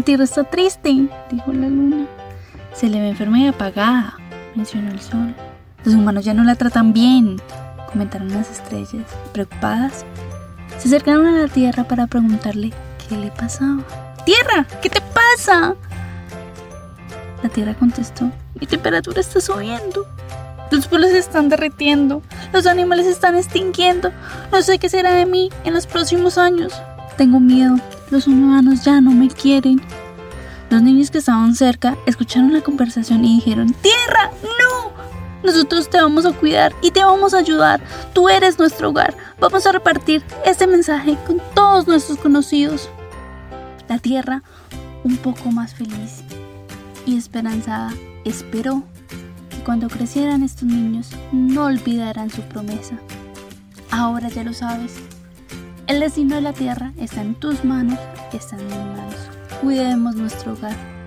La tierra está triste, dijo la luna. Se le ve enferma y apagada, mencionó el sol. Los humanos ya no la tratan bien, comentaron las estrellas. Preocupadas, se acercaron a la tierra para preguntarle qué le pasaba. Tierra, ¿qué te pasa? La tierra contestó, mi temperatura está subiendo. Los pueblos se están derritiendo, los animales se están extinguiendo. No sé qué será de mí en los próximos años. Tengo miedo, los humanos ya no me quieren. Los niños que estaban cerca escucharon la conversación y dijeron, Tierra, no. Nosotros te vamos a cuidar y te vamos a ayudar. Tú eres nuestro hogar. Vamos a repartir este mensaje con todos nuestros conocidos. La Tierra, un poco más feliz y esperanzada, esperó que cuando crecieran estos niños no olvidaran su promesa. Ahora ya lo sabes. El destino de la Tierra está en tus manos, está en mis manos. Cuidemos nuestro hogar.